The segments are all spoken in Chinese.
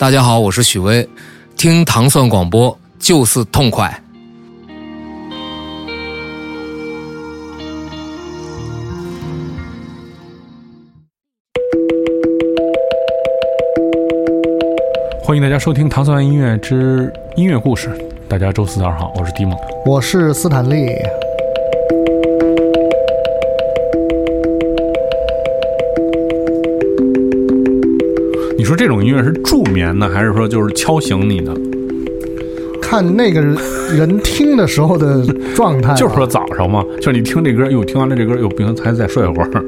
大家好，我是许巍，听糖蒜广播就是痛快。欢迎大家收听《糖蒜音乐之音乐故事》。大家周四早上好，我是迪蒙。我是斯坦利。你说这种音乐是助眠的，还是说就是敲醒你的？看那个人听的时候的状态吧，就是说早上嘛，就是你听这歌，哟，听完了这歌，哟，不行，还再睡会儿。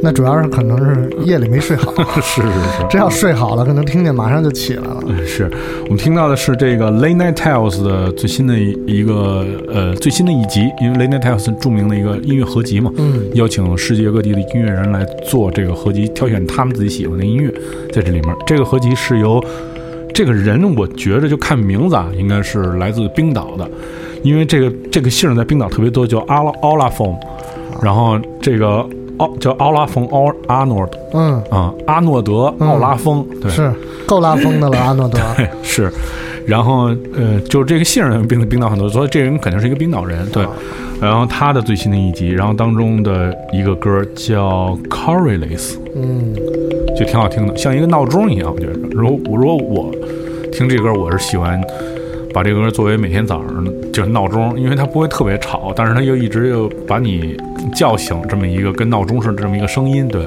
那主要是可能是夜里没睡好。是 是是，这 要睡好了，可能听见马上就起来了。是我们听到的是这个 Late Night Tales 的最新的一个呃最新的一集，因为 Late Night Tales 是著名的一个音乐合集嘛，嗯，邀请世界各地的音乐人来做这个合集，挑选他们自己喜欢的音乐在这里面。这个合集是由这个人，我觉着就看名字啊，应该是来自冰岛的，因为这个这个姓儿在冰岛特别多，叫阿拉奥拉风，然后这个奥叫奥拉冯奥阿诺德嗯，啊，阿诺德奥拉风，对，是够拉风的了，阿诺德。对，是，然后呃，就是这个姓儿冰冰岛很多，所以这人肯定是一个冰岛人，对。然后他的最新的一集，然后当中的一个歌叫《Coryless》，嗯，就挺好听的，像一个闹钟一样，我觉得。如果如果我听这歌，我是喜欢把这个歌作为每天早上就是闹钟，因为它不会特别吵，但是它又一直又把你叫醒，这么一个跟闹钟似的这么一个声音，对。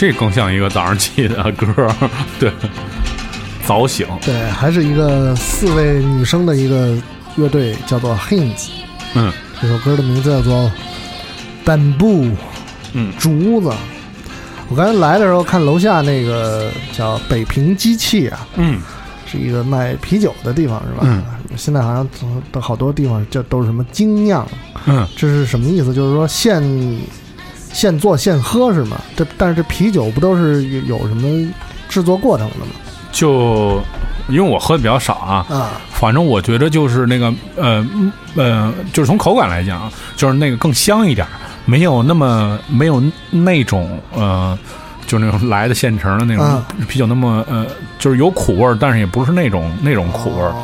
这更像一个早上起的歌儿，对，早醒，对，还是一个四位女生的一个乐队，叫做 Hints。嗯这首歌的名字叫做《Bamboo》，嗯竹子。我刚才来的时候看楼下那个叫北平机器啊，嗯是一个卖啤酒的地方，是吧？嗯现在好像都好多地方叫都是什么精酿，嗯，这是什么意思？就是说现现做现喝是吗？这但是这啤酒不都是有有什么制作过程的吗？就因为我喝的比较少啊，啊，反正我觉得就是那个呃嗯呃，就是从口感来讲，啊就是那个更香一点儿，没有那么没有那种呃，就是那种来的现成的那种啊啤酒那么呃，就是有苦味儿，但是也不是那种那种苦味儿，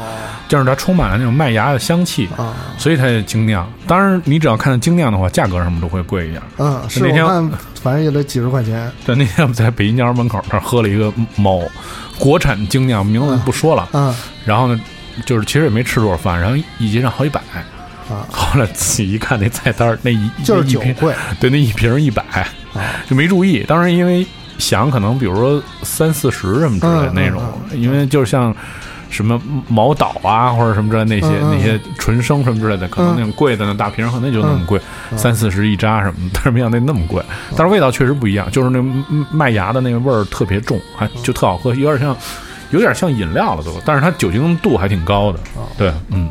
就是它充满了那种麦芽的香气，啊，所以它也精酿。当然，你只要看到精酿的话，价格什么都会贵一点。嗯，是那天反正也得几十块钱对，那天我们在北京家门口那儿喝了一个某国产精酿，名字不说了。嗯然后呢，就是其实也没吃多少饭，然后一结账好几百。啊，后来仔细一看那菜单儿，那一就是一瓶，酒贵对，那一瓶一百，啊就没注意。当时因为想可能比如说三四十什么之类的嗯那种，嗯因为就是像什么毛岛啊或者什么之类的那些、那些纯生什么之类的，可能那种贵的那大瓶可能就那么贵，嗯三四十一扎什么的，但是没想到那那么贵。但是味道确实不一样，就是那嗯麦芽的那个味儿特别重，还就特好喝，有点像有点像饮料了都，但是它酒精度还挺高的。哦对，嗯。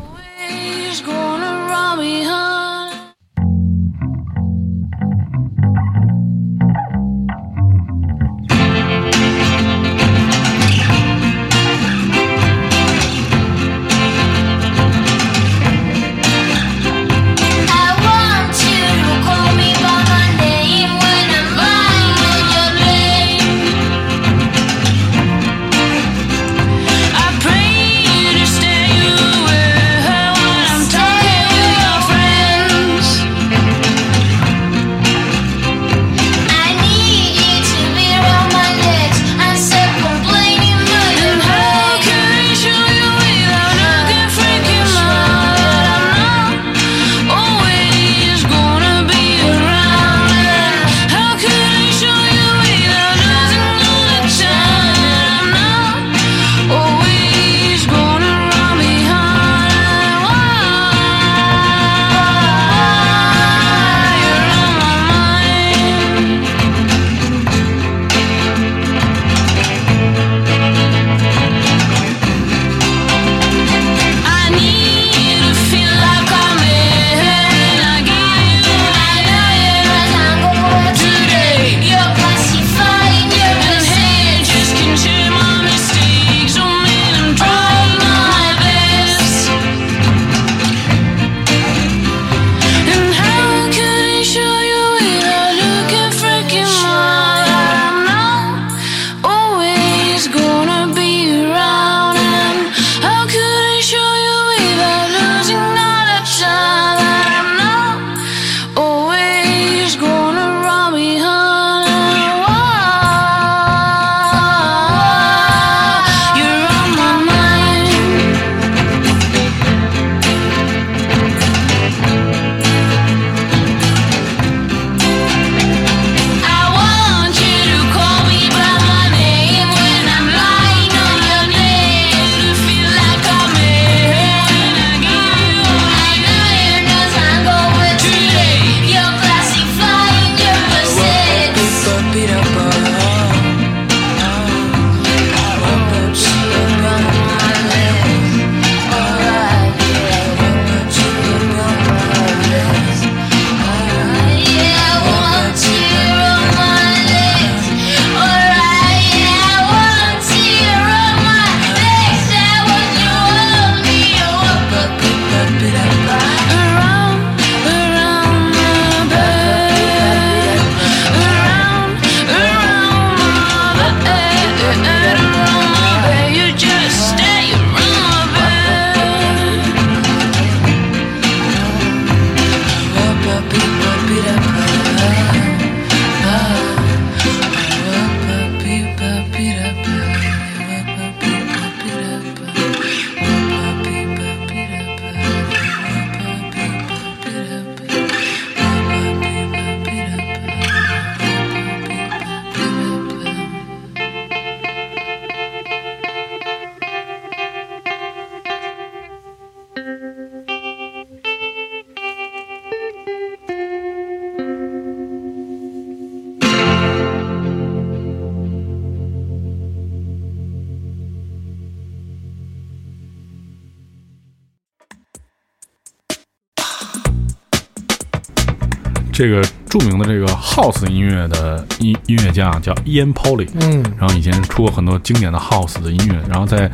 这个著名的这个 House 音乐的音音乐家叫 Ian Polly，嗯。然后以前出过很多经典的 House 的音乐，然后在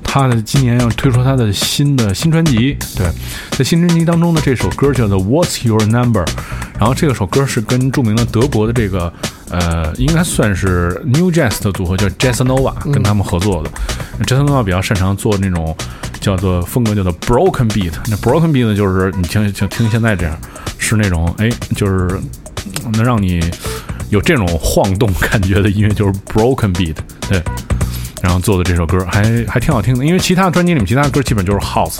他的今年要推出他的新的新专辑，对，在新专辑当中呢，这首歌叫做 What's Your Number，然后这个首歌是跟著名的德国的这个呃，应该算是 New Jazz 的组合叫 Jazzanova 跟他们合作的。Jazzanova 比较擅长做那种叫做风格叫做 Broken Beat，那 Broken Beat 呢就是你听就听现在这样，是那种哎就是能让你有这种晃动感觉的音乐，就是 Broken Beat，对。然后做的这首歌还还挺好听的，因为其他专辑里面其他歌基本就是 House，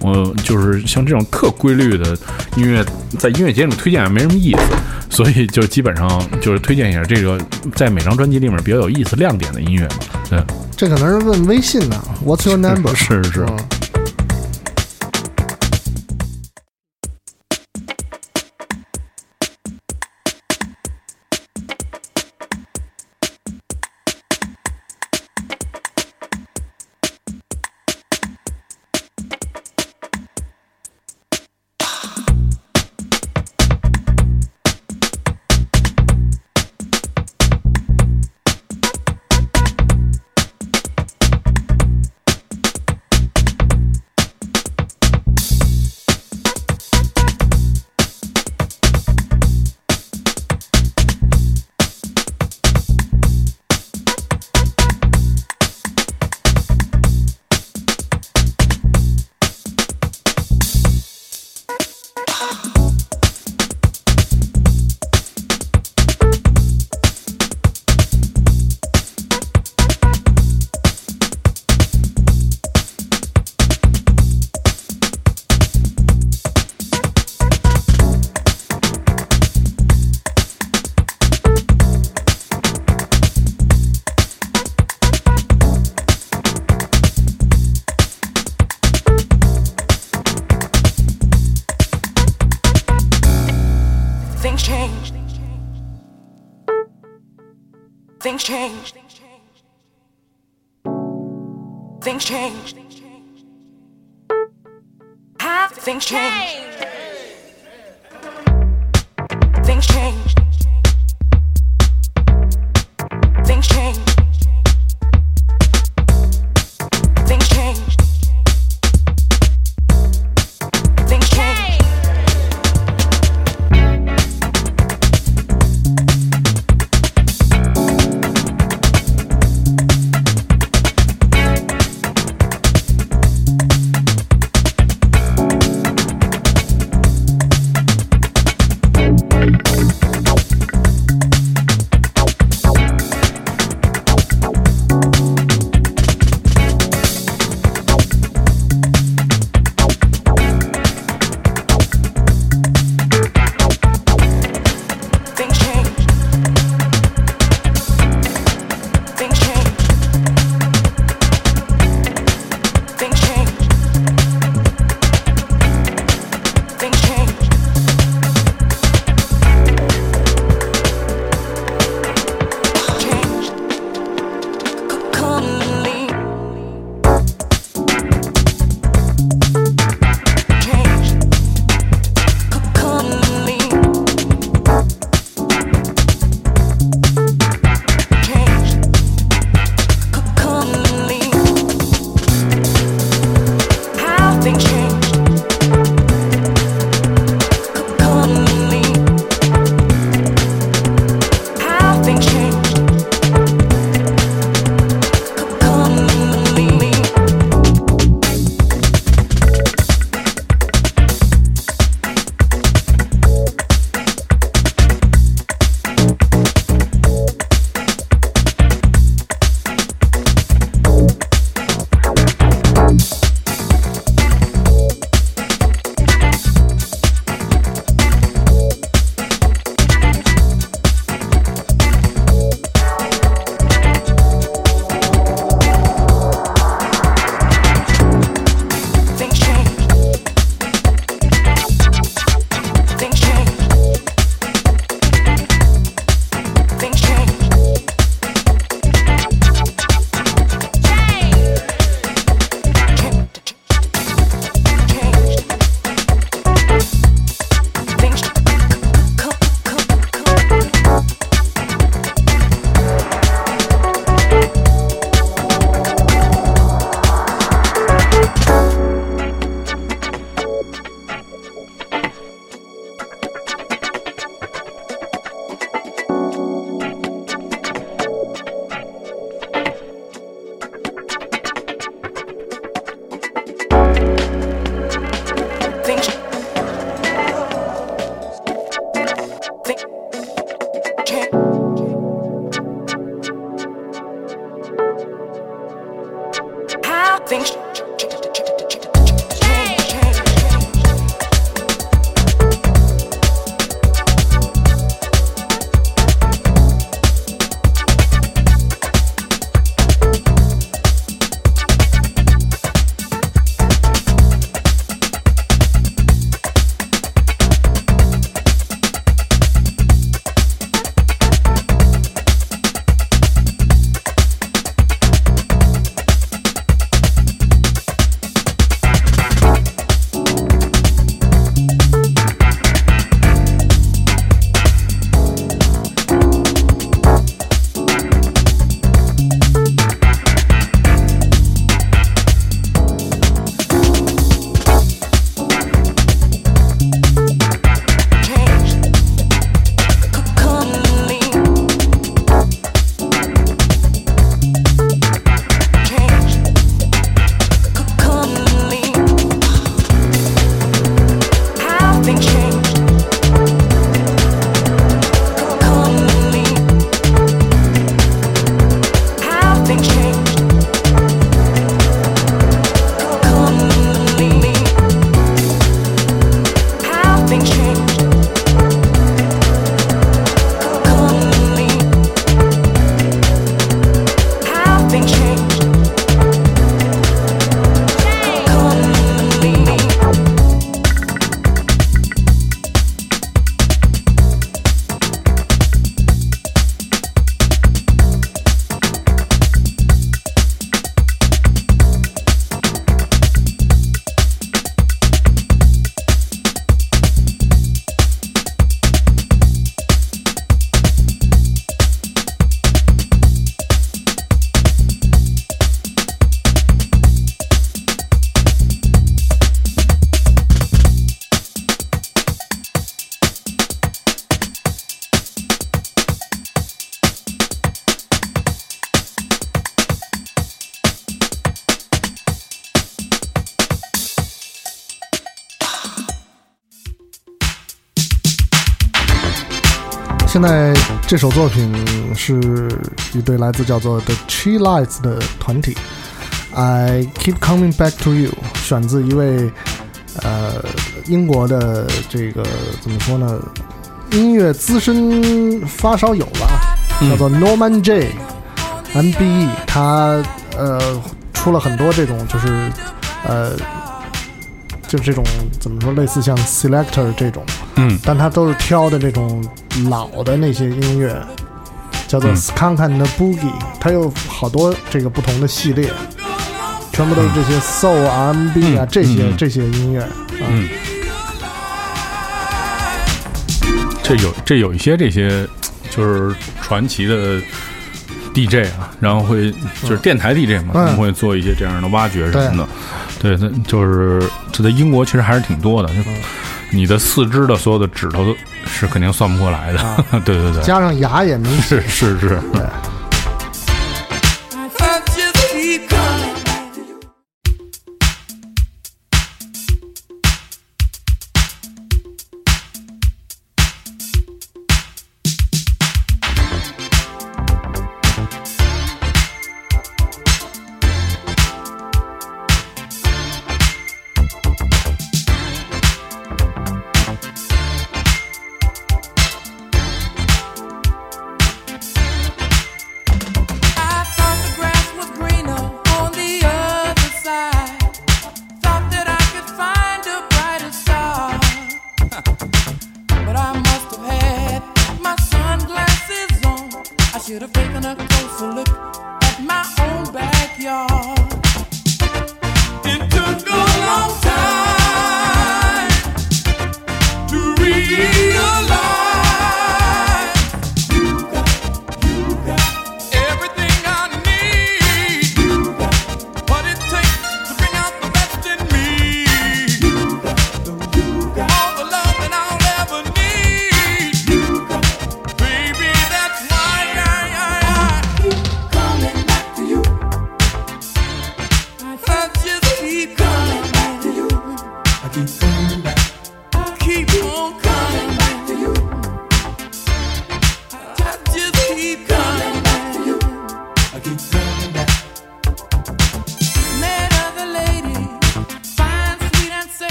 我就是像这种特规律的音乐，在音乐节里面推荐也没什么意思，所以就基本上就是推荐一下这个在每张专辑里面比较有意思、亮点的音乐嘛。对，这可能是问微信呢，What's your number？是是是。嗯 change. Things change. Have things change. Things change. nothing changed. 现在这首作品是一对来自叫做 The Tree Lights 的团体，I Keep Coming Back to You，选自一位呃英国的这个怎么说呢，音乐资深发烧友吧，叫做 Norman J MBE，他呃出了很多这种就是呃就是这种怎么说，类似像 Selector 这种。嗯。但他都是挑的这种老的那些音乐，叫做嗯。Skunk and Boogie，它有好多这个不同的系列，全部都是这些 Soul、R&B 啊、嗯这些、嗯这些音乐啊。嗯，这有这有一些这些就是传奇的 DJ 啊，然后会就是电台 DJ 嘛，嗯。他们会做一些这样的挖掘什么的。对，他就是这在英国其实还是挺多的。就嗯你的四肢的所有的指头是肯定算不过来的。啊 对对对，加上牙也没是是是。I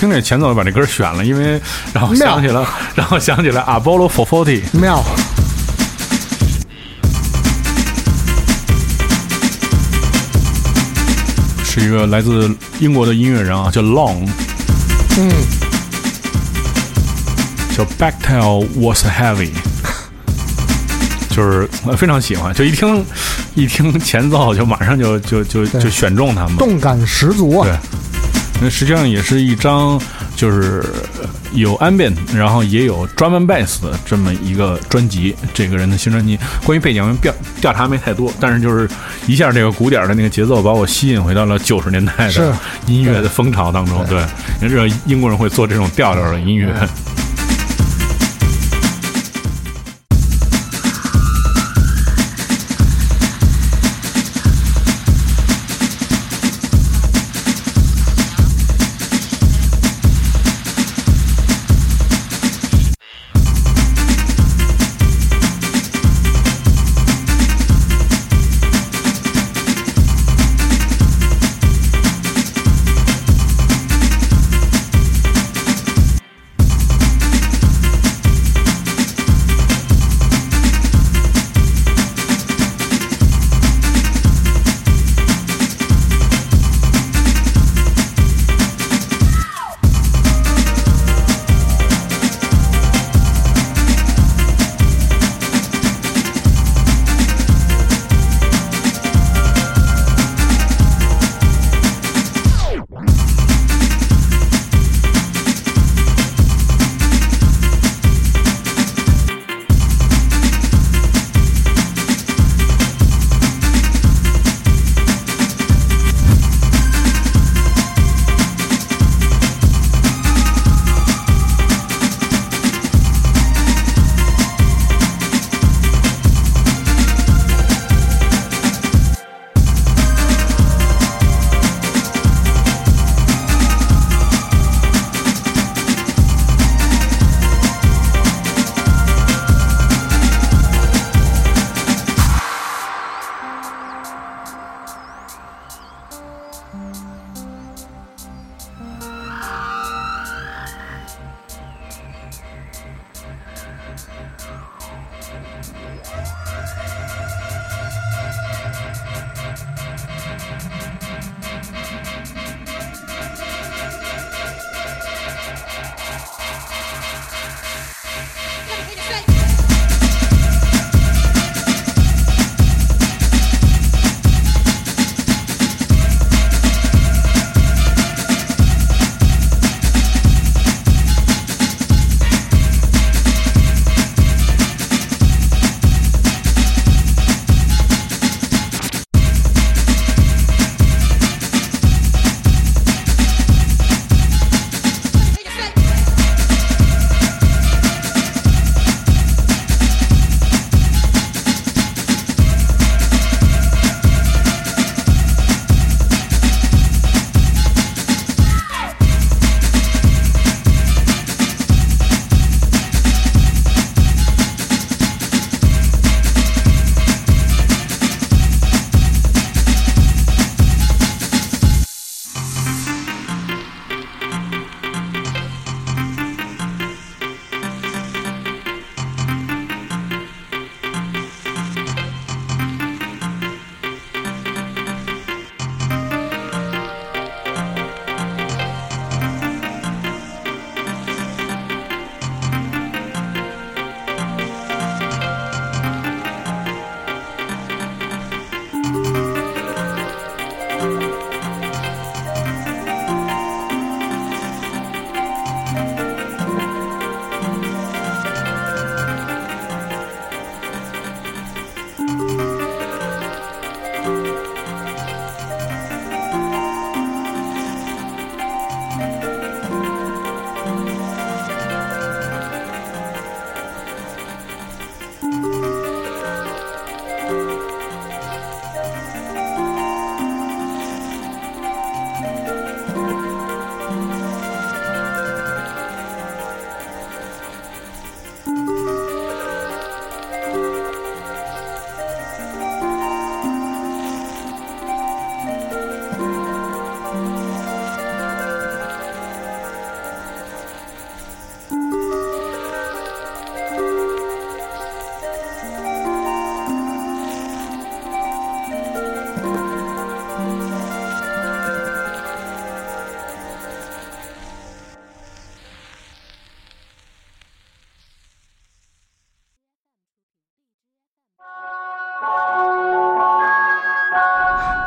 听这前奏就把这歌选了，因为然后想起了，然后想起来 Apollo 440。妙，是一个来自英国的音乐人啊，叫 Long，嗯，叫 Backtail Was Heavy，就是我非常喜欢，就一听一听前奏就马上就就就就选中他们。动感十足啊。对，那实际上也是一张就是有 ambient，然后也有 drum and bass 的这么一个专辑。这个人的新专辑，关于背景调调查没太多，但是就是一下这个鼓点的那个节奏把我吸引回到了九十年代的音乐的风潮当中。对，你知道英国人会做这种调调的音乐。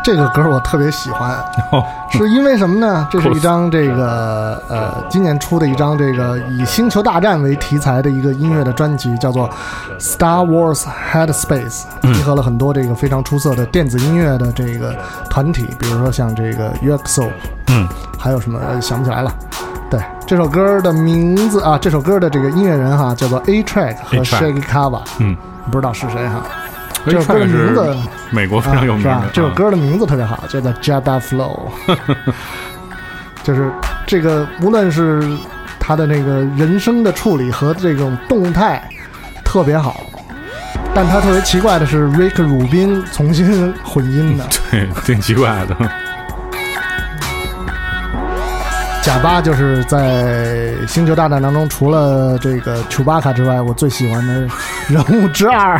这个歌我特别喜欢，哦。是因为什么呢？这是一张这个呃，今年出的一张这个以星球大战为题材的一个音乐的专辑，叫做《Star Wars Headspace》，集合了很多这个非常出色的电子音乐的这个团体，比如说像这个 UXO，嗯，还有什么呃想不起来了。对，这首歌的名字啊，这首歌的这个音乐人哈叫做 A Track 和 Shaggy Kava，嗯，不知道是谁哈。这这首歌的名字美国非常有名的啊是吧？这首歌的名字特别好，叫做 Jabba Flow，就是这个无论是他的那个人声的处理和这种动态特别好，但他特别奇怪的是，Rick 鲁宾重新混音的，对，挺奇怪的。贾巴就是在《星球大战》当中，除了这个丘巴卡之外，我最喜欢的人物之二。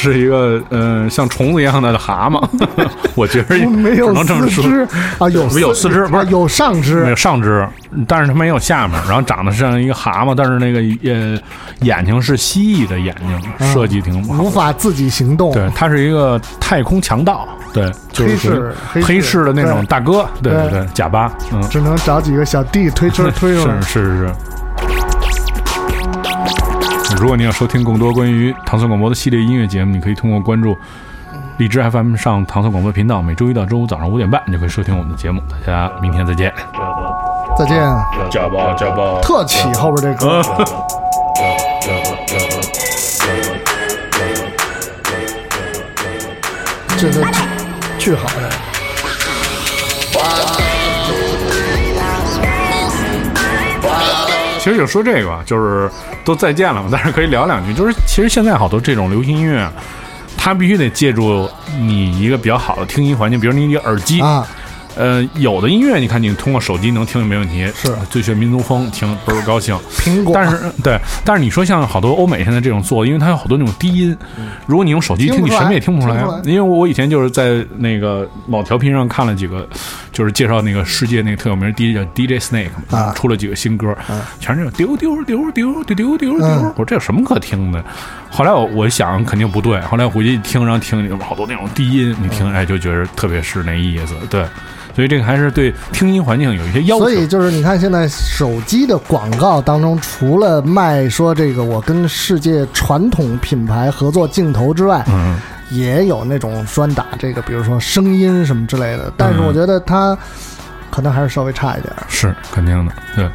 是一个呃像虫子一样的蛤蟆，我觉得 没有能这么说。四肢啊，有没有四肢不是啊有上肢没有，上肢，但是它没有下面，然后长得像一个蛤蟆，但是那个呃眼睛是蜥蜴的眼睛，设计挺好。无法自己行动。对，他是一个太空强盗，对，就是黑市黑市的那种大哥，对对对，贾巴，嗯，只能找几个小弟推车 推是。是是。如果你要收听更多关于唐宋广播的系列音乐节目，你可以通过关注荔枝 FM 上唐宋广播频道，每周一到周五早上五点半，你就可以收听我们的节目。大家明天再见。再见，加吧加吧。特起后边这歌。这个巨好的，其实就说这个吧，就是都再见了嘛，但是可以聊两句。就是其实现在好多这种流行音乐，它必须得借助你一个比较好的听音环境，比如你一个耳机啊，呃，有的音乐你看你通过手机能听没问题，是最炫民族风听倍儿高兴。苹果。但是对，但是你说像好多欧美现在这种做，因为它有好多那种低音，如果你用手机听，你什么也听不出来听不出来。因为我以前就是在那个某调频上看了几个，就是介绍那个世界那个特有名 DJ 叫 DJ Snake 嘛，啊出了几个新歌，全是那种丢丢丢丢丢丢丢丢。嗯我说这有什么可听的？后来我我想肯定不对，后来回去一听，然后听好多那种低音，你听哎就觉得特别是那意思，对。所以这个还是对听音环境有一些要求。所以就是你看，现在手机的广告当中，除了卖说这个我跟世界传统品牌合作镜头之外，嗯，也有那种专打这个，比如说声音什么之类的，但是我觉得它可能还是稍微差一点，是肯定的，对。